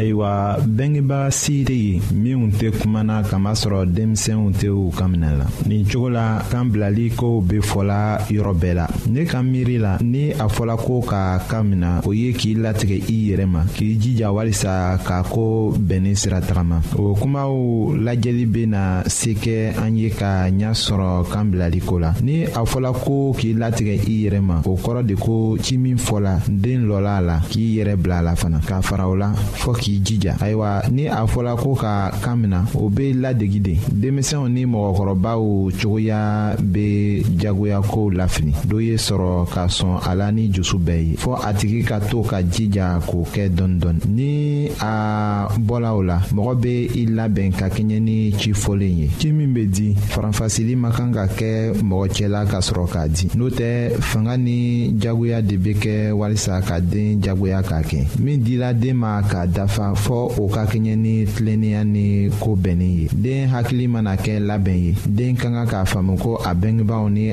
ayiwa bɛngebaga si tɛ yen minnu tɛ kuma na kamasɔrɔ denmisɛnw tɛ u ka minɛ la nin cogo la kan bilali kow bɛ fɔla yɔrɔ bɛɛ la ne ka miiri la ni a fɔla ko ka kan minɛ o ye k'i latigɛ i yɛrɛ ma k'i jija walisa k'a ko bɛnni sira tagama o kumaw lajɛli bɛ na se kɛ an ye ka ɲɛ sɔrɔ kan bilali ko la ni a fɔla ko k'i latigɛ i yɛrɛ ma o kɔrɔ de ko ci min fɔla den lɔla a la k'i yɛrɛ bila a la fana k'a fara o la fɔ k'i jija ayiwa ni a fɔla ko ka kan mina o bɛ ladegi de denmisɛnw ni mɔgɔkɔrɔbaw cogoya bɛ jagoya kow lafili dɔ ye sɔrɔ ka sɔn a la ni dusu bɛɛ ye fɔ a tigi ka to ka jija k'o kɛ dɔɔni dɔɔni ni a bɔla o la mɔgɔ bɛ i labɛn ka kɛɲɛ ni ci fɔlen ye ci min bɛ di faranfasili man kan ka kɛ mɔgɔ cɛla ka sɔrɔ k'a di n'o tɛ fanga ni jagoya de bɛ kɛ walisa ka den jagoya k'a kɛ min dira den ma k'a dafa fɔ o ka kɛɲɛ ni tilennenya ni ko bɛnnen ye den hakili mana kɛ labɛn ye den ka kan k'a faamu ko a bangebaaw ni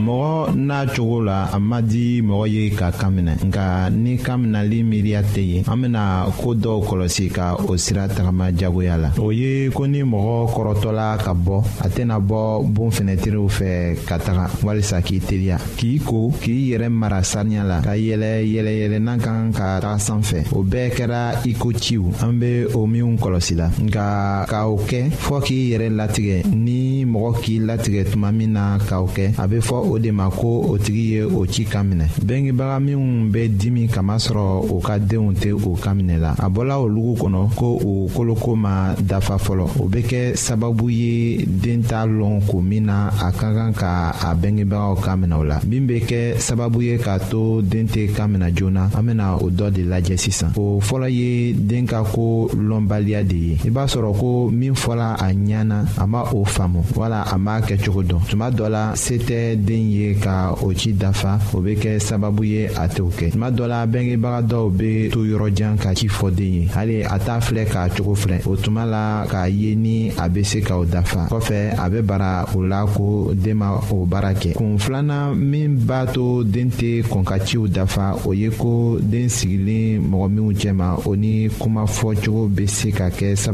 mɔgɔ n'a cogo la a ma di mɔgɔ ye ka kan minɛ nka ni kan minɛli miiriya tɛ yen an bɛna ko dɔw kɔlɔsi ka o sira tagama jagoya la o ye ko ni mɔgɔ kɔrɔtɔla ka bɔ a tɛna bɔ bon fɛnɛtiriw fɛ ka taga walisa k'i teliya k'i ko k'i yɛrɛ mara saniya la ka yɛlɛ yɛlɛyɛlɛnna kan ka taga sanfɛ o bɛɛ kɛra i ko ciw an bɛ o minw kɔlɔsi la nka ka o kɛ fɔɔ k'i yɛrɛ latigɛ ni mɔgɔ k'i la tigɛ tuma min na k'aw kɛ a bɛ fɔ o de ma ko o tigi ye o ci kan minɛ bengebaga minnu bɛ dimi kamasɔrɔ u ka denw tɛ u kan minɛ la a bɔla olugu kɔnɔ ko u koloko ma dafa fɔlɔ o bɛ kɛ sababu ye den t'a lɔn ko min na a ka kan ka a bengebagaw kan minɛ o la min bɛ kɛ sababu ye k'a to den tɛ kan minɛ joona an bɛna o dɔ de lajɛ sisan o fɔlɔ ye den ka ko lɔnbaliya de ye i b'a sɔrɔ ko min fɔla a ɲɛ na a ma o faamu wala a m'a kɛ cogo dɔn tuma dɔ la se tɛ den ye ka o ci dafa o bɛ kɛ sababu ye a t'o kɛ tuma dɔ la bɛngebaga dɔw bɛ to yɔrɔ jan ka ci fɔ den ye hali a t'a filɛ k'a cogo filɛ o tuma la k'a ye ni a bɛ se ka o dafa kɔfɛ a bɛ bara o la ko den ma o baara kɛ kun filanan min b'a to den tɛ kɔn ka ciw dafa o ye ko den sigilen mɔgɔ minnu cɛma o ni kuma fɔ cogo bɛ se ka kɛ sababu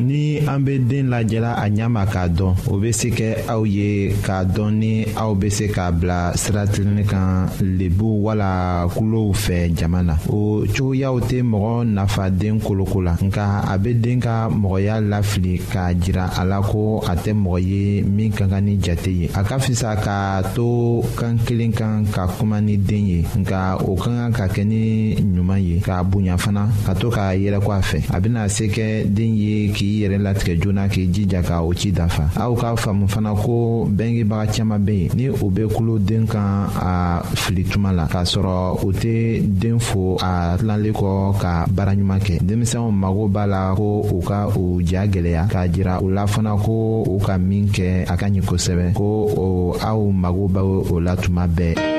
ni an be den lajɛla a ɲama k'a dɔn o be se kɛ aw ye k'a dɔn ni aw be se k'a bila siratilenni kan lebu wala kulow fɛ jama na o cogoyaw tɛ mɔgɔ nafa den koloko la nka a be den ka mɔgɔya lafili k'a jira a la ko a tɛ mɔgɔ ye min ka kan ni jate ye a ka fisa k'a to kan kelen kan ka kuma ni den ye nka o ka kan ka kɛ ni ɲuman ye k'a bonya fana ka to k'a yɛrɛko a fɛ a bɛna se kɛ den ye k'i yɛrɛ latigɛ joona k'i jija ka o ci dafa aw k'a faamu fana ko bɛngebaga caman bɛ yen ni o bɛ kulo den kan a fili tuma la k'a sɔrɔ o tɛ den fo a tilalen kɔ ka baara ɲuman kɛ denmisɛnw mago b'a la ko u ka u ja gɛlɛya k'a jira u la fana ko u ka min kɛ a ka ɲi kosɛbɛ ko aw mago bɛ o la tuma bɛɛ.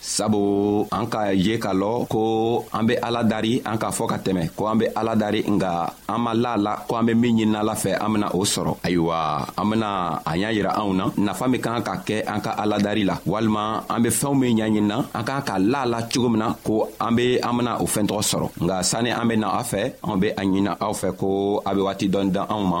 sabu an ka ye ka lɔ ko an be ala dari an k'a fɔ ka tɛmɛ ko an be ala dari nga an ma la la ko an be min ɲinina ala fɛ an bena o sɔrɔ ayiwa an bena a y'a yira anw na nafa min kan ka kɛ an ka ala dari la walima an be fɛɛnw min ɲaɲinina an kan ka la la cogo min na ko an be an bena o fɛɛntɔgɔ sɔrɔ nga sanni an bena a fɛ an be a ɲinina aw fɛ ko a be waati dɔɔni dan anw ma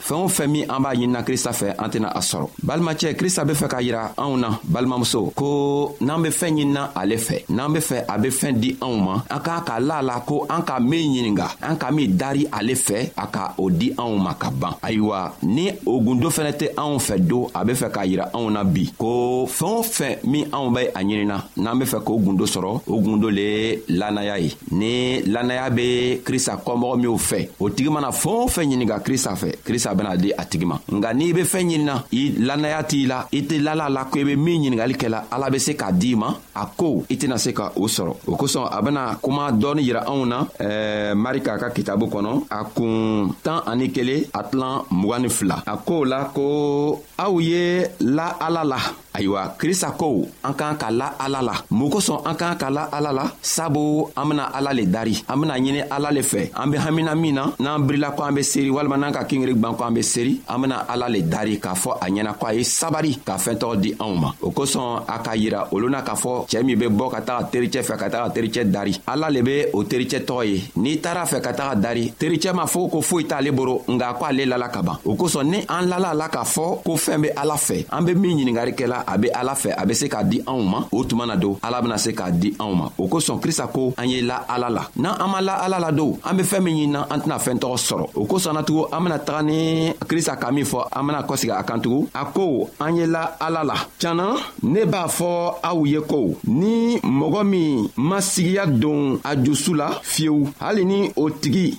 fɛɛn o fɛn min an b'a ɲinina krista fɛ an tɛna a sɔrɔ balimacɛ krista be fɛ k'a yira anw na balimamuso ko n'an be fɛɛn ɲinina ale fɛ n'an be fɛ a be fɛɛn di anw ma an k'a k'a la la ko an ka min ɲininga an ka min dari ale fɛ a ka o di anw ma ka ban ayiwa ni o gundo fɛnɛ tɛ anw fɛ don a be fɛ k'a yira anw na bi ko fɛɛn o fɛn min anw bɛ a ɲinina n'an be fɛ k'o gundo sɔrɔ o gundo le lannaya ye ni lannaya be krista kɔmɔgɔ minw fɛ o tigi mana fɛɛn o fɛn ɲininka krista fɛ krista bena di a tigi ma nka n'i be fɛɛn ɲinina i lannaya t'i la i tɛ lala la ko i be min ɲiningali kɛla ala be se k'a di ma a ko i tɛna se ka o sɔrɔ o kosɔn a bena kuma dɔɔni yira anw na ɛɛ mari k'a ka kitabu kɔnɔ a kun tan ani kelen a tilan mugan ni fila a koo la ko aw ye la ala la ayiwa krista ko an k'an ka la ala la mun kosɔn an k'an ka la ala la sabu an bena ala le dari an bena ɲini ala le fɛ an be hamina min na n'an birila ko an be seri walima n'an ka kingeri gwan ko an be seri an bena ala le dari k'a fɔ a ɲɛna ko a ye sabari ka fɛɛn tɔgɔ di anw ma o kosɔn a k'a yira olu na k'a fɔ cɛɛ min be bɔ ka taga tericɛ fɛ ka taga tericɛ dari ala le be o tericɛ tɔgɔ ye n'i taara fɛ ka taga dari tericɛ m'a fɔ ko foyi t'ale boro nka ko ale lala ka ban o kosɔn ni an lala la k'a fɔ ko fɛɛn be ala fɛ an be min ɲiningari kɛla a be ala fɛ a be se k'a di anw ma o tuma na don ala bena se k'a di anw ma o kosɔn krista ko an ye la ala la n'an an ma la ala la don an be fɛɛn min ɲinina an tɛna fɛɛn tɔgɔ sɔrɔ o kosɔn natugun an bena taga ni krista ka min fɔ an bena kɔsegi a kan tugun a ko an ye la ala la canna ne b'a fɔ aw ye ko ni mɔgɔ min ma sigiya don a jusu la fiyewu hali ni o tigi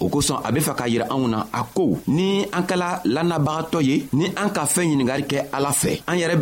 o kosɔn a be fɛ k'a yira anw na a ko ni an kɛla lannabagatɔ ye ni an ka fɛɛn ɲiningari kɛ ala fɛ an yɛrɛ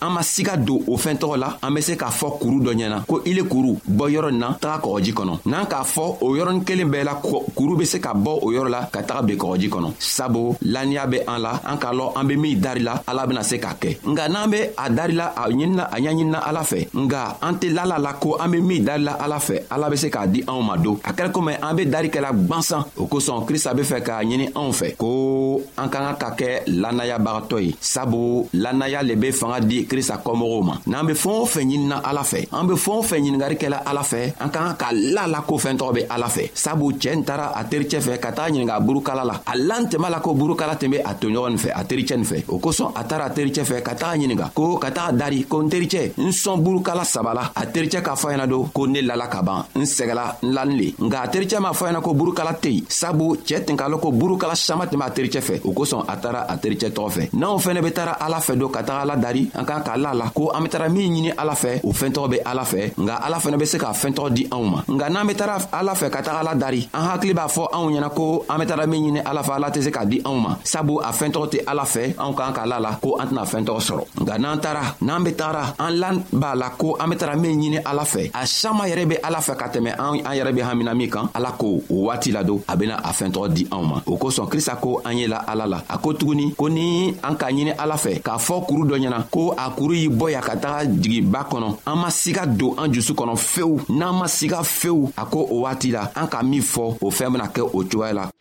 an ma siga don o fɛɛn tɔgɔ la an be se k'a fɔ kuru dɔ ɲɛna ko ile kuru bɔ yɔrɔ nin na taga kɔgɔji kɔnɔ n'an k'a fɔ o yɔrɔnin kelen bɛɛ la kuru be se ka bɔ o yɔrɔ la ka taga be kɔgɔji kɔnɔ sabu laniya be an la an k'a lɔn an be min dari la ala bena se k'a kɛ nka n'an be a dari la a ɲinina a ɲaɲinina ala fɛ nga an tɛ lala la ko an be min darila ala fɛ ala be se k'a di anw ma don a kɛra komi an be dari kɛla gwansan o kosɔn krista be fɛ k'a ɲini anw fɛ ko an ka ka ka kɛ lannayabagatɔ ye sabu lannaya le be fanga di krista kɔmɔgɔw ma n'an be fɛɛn o fɛn ɲinina ala fɛ an be fɛɛn o fɛn ɲiningari kɛla ala fɛ an ka ka ka la la ko fɛɛn tɔgɔ be ala fɛ sabu cɛɛ n tara a tericɛ fɛ ka taga ɲininga burukala la a lan tɛma la ko burukala tun be a toɲɔgɔn nin fɛ a tericɛ nin fɛ o kosɔn a taara a tericɛ fɛ ka taga ɲininka ko ka taga dari ko n tericɛ n sɔn burukala saba la a tericɛ k'a fɔ ɲɛna don ko ne lala ka ban n sɛgɛla n lani le nka a tericɛ m'a fɔ ɲɛna ko burukala tɛ yen sabu cɛɛ tin k'a lɔn ko burukala sama tɛmɛ a tericɛ fɛ o kosɔn a taara a tericɛ tɔgɔ fɛ n'anw fɛnɛ be taara ala fɛ don ka taga ala dari an kan k'a la la ko an be taara min ɲini ala fɛ o fɛɛn tɔgɔ be ala fɛ nka ala fɛnɛ be se k'a fɛɛn tɔgɔ di anw ma nka n'an be taara ala fɛ ka taga ala dari an hakili b'a fɔ anw ɲɛna ko an be taara min ɲini ala fɛ ala tɛ se k'a di anw ma sabu a fɛn tɔgɔ tɛ ala fɛ anw k'an ka la la ko an tɛna fɛn tɔgɔ sɔrɔ nka n'an taara n'an be taara an lan b'a la ko an be tara min ɲini ala fɛ a sama yɛrɛ be ala fɛ ka tɛmɛ an yɛrɛ be hamina min kan ala ko o waati la don a bena a fɛn tɔgɔ di anw ma o kosɔn krista ko an ye la ala la a ko tuguni ko ni an k'a ɲini ala fɛ k'a fɔ kuru dɔ ɲɛna ko a kuru y'i bɔ ya ka taga jigiba kɔnɔ an ma siga don an jusu kɔnɔ fewu n'an ma siga fewu a ko o waati la an ka min fɔ o fɛn bena kɛ o cogoya la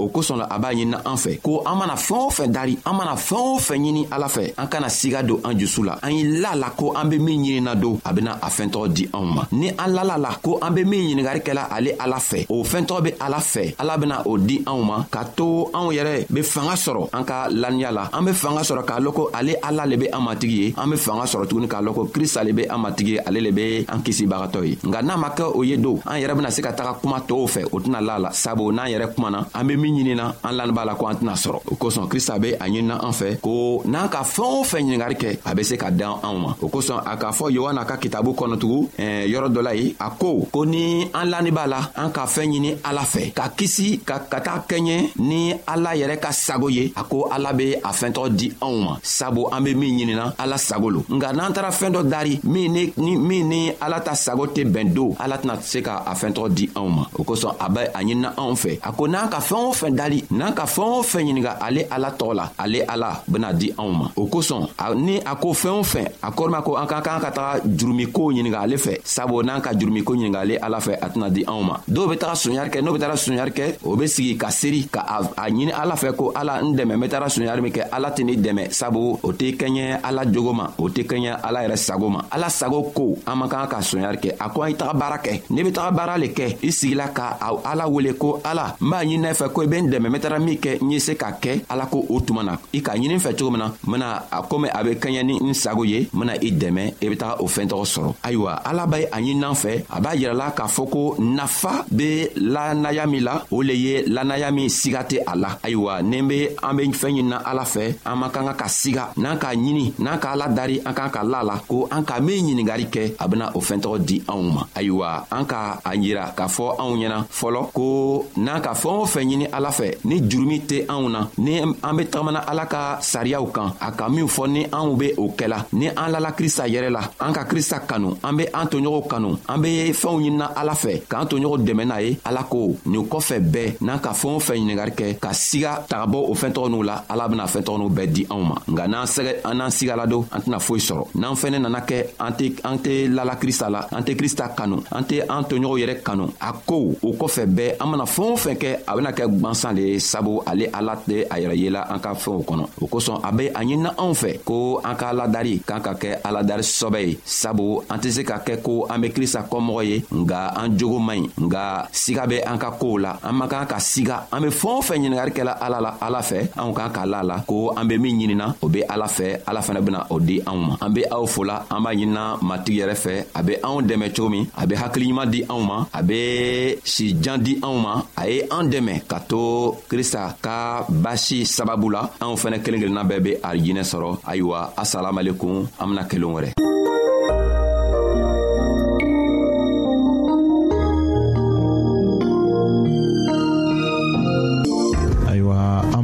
o kosɔn la a b'a ɲinina an fɛ ko an mana fɛɛn o fɛn dari an mana fɛɛn o fɛn ɲini ala fɛ an kana siga don an jusu la an y'i la la ko an be min ɲinina don a bena a fɛɛn tɔgɔ di anw ma ni an lala la ko an be min ɲiningari kɛla ale ala fɛ o fɛɛn tɔgɔ be ala fɛ ala bena o di anw ma ka to anw yɛrɛ be fanga sɔrɔ an ka laniya la an be fanga sɔrɔ k'a lɔn ko ale ala le be an matigi ye an be fanga sɔrɔ tuguni k'a lɔn ko krista le be an matigi ye ale le be an kisibagatɔ ye nka n'a ma kɛ o ye don an yɛrɛ bena se ka taga kuma tɔɔw fɛ o tɛna la la sabu n'an yɛrɛ kumana an be min ɲinina an lani b'a la ko an tɛna sɔrɔ o kosɔn krista be a ɲinina an fɛ ko n'an ka fɛɛn o fɛn ɲiningari kɛ a be se ka dan anw ma o kosɔn a k'a fɔ yohana ka kitabu kɔnɔtugu yɔrɔ dɔ la ye ko ko ni an lani b'a la an ka fɛɛn ɲini ala fɛ ka kisi ka ka taa kɛɲɛ ni ala yɛrɛ ka sago ye a ko ala be a fɛntɔgɔ di anw ma sabu an be min ɲinina ala sago lo nka n'an taara fɛɛn dɔ dari min ni ni min ni ala ta sago tɛ bɛn do ala tɛna se ka a fɛntɔgɔ di anw ma o kosɔn a bɛ a ɲinina anw fɛ a ko n'an ka fɛɛn o fɛn dali n'an ka fɛɛn o fɛn ɲininka ale ala tɔgɔ la ale ala bena di anw ma o kosɔn ni a ko fɛɛn o fɛn a kɔrɔma ko an ka kan ka taga jurumikow ɲininka ale fɛ sabu n'an ka jurumiko ɲiningale ala fɛ a tɛna di anw ma dɔw be taga soɲari kɛ n'o be taara soɲari kɛ o be sigi ka seri ka a ɲini ala fɛ ko ala n dɛmɛ n be taara soɲari min kɛ ala tɛ ne dɛmɛ sabu o tɛ kɛɲɛ ala jogo ma o tɛ kɛɲɛ ala yɛrɛ sago ma ala sago ko an man kan ka soɲari kɛ a ko a ye taga baara kɛ ne be taga baara le kɛ i sigila ka ala wele ko ala n b'a ɲini ne fɛ ko i be n dɛmɛ n be taara min kɛ n ye se ka kɛ ala ko o tuma na i k'a ɲini fɛ cogo min na n bena a komi a bɛ kaɲɛ ni n sago ye n bena i dɛmɛ i be taga o fɛɛn tɔgɔ sɔrɔ ayiwa ala b'a a ɲininan fɛ a b'a yirɛla k'a fɔ ko nafa be lanaya min la o le ye lanaya min siga tɛ a la ayiwa ni be an be fɛɛn ɲinina ala fɛ an man kan ka ka siga n'an k'a ɲini n'an ka ala dari an kan ka la la ko an ka min ɲiningari kɛ a bena o fɛɛn tɔgɔ di anw ma ayiwa an ka a yira k'a fɔ anw ɲɛna fɔlɔ ko n'a ka fɛɛn o fɛn ɲini ala fɛ ni jurumi tɛ anw na ni an be tagamana ala ka sariyaw kan a ka minw fɔ ni anw be o kɛla ni an lala krista yɛrɛ la an ka krista kanu an be an toɲɔgɔnw kanu an be fɛnw ɲinina ala fɛ k'an toɲɔgɔn dɛmɛ n'a ye ala ko nin kɔfɛ bɛɛ n'an ka fɛɛn o fɛn ɲiningari kɛ ka siga tagabɔ o fɛɛn tɔgɔ n'u la ala bena fɛɛn tɔgɔ n'u bɛɛ di anw ma nka n'an sɛgɛ an n'an sigaladon an tɛna foyi sɔrɔ n'an fɛnɛ nana kɛ an tɛ an tɛ lala krista la an tɛ krista kanu an tɛ an toɲɔgɔnw yɛrɛ kanu a ko o kɔfɛ bɛɛ an mana fɛn o fɛn kɛ a bena kɛ gwansan le ye sabu ale ala tɛ a yɛrɛ yela an ka fɛnw kɔnɔ o kosɔn a be a ɲinina anw fɛ ko an ka aladari k'an ka kɛ aladari sɔbɛ ye sabu an tɛ se ka kɛ ko an be krista kɔmɔgɔ ye nga an jogo man ɲi nga siga be an ka koow la an man kan ka siga an be fɛɛn o fɛn ɲiningari kɛla ala la ala fɛ anw kan k'a la la ko an be min ɲinina o be ala fɛ ala fɛnɛ bena o di anw ma an be aw fola an b'a ɲinina matigi yɛrɛ fɛ a be anw dɛmɛ cogo min a be hakiliɲuman di anw ma a be sijan di anw ma a ye an dɛmɛ ka to krista ka basi sababu la anw fɛnɛ kelen kelenna bɛɛ be arijinɛ sɔrɔ ayiwa asalamalekun an bena kelen wɛrɛ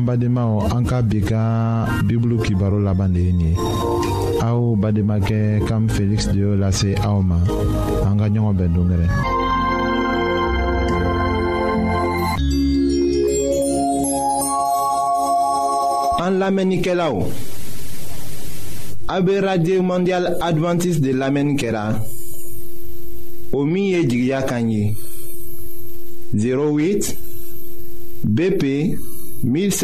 badenmaw an ka bi ka bibulu kibaro laban de ye nin ye aw bademakɛ kam feliksi de y'o lase aw ma an ka ɲɔgɔn bɛn dongɛrɛ an lamɛnnikɛlaw a bɛ radio mondial adventiste de lamɛnni kɛra o min ye jigiya kan ye 08 BP 17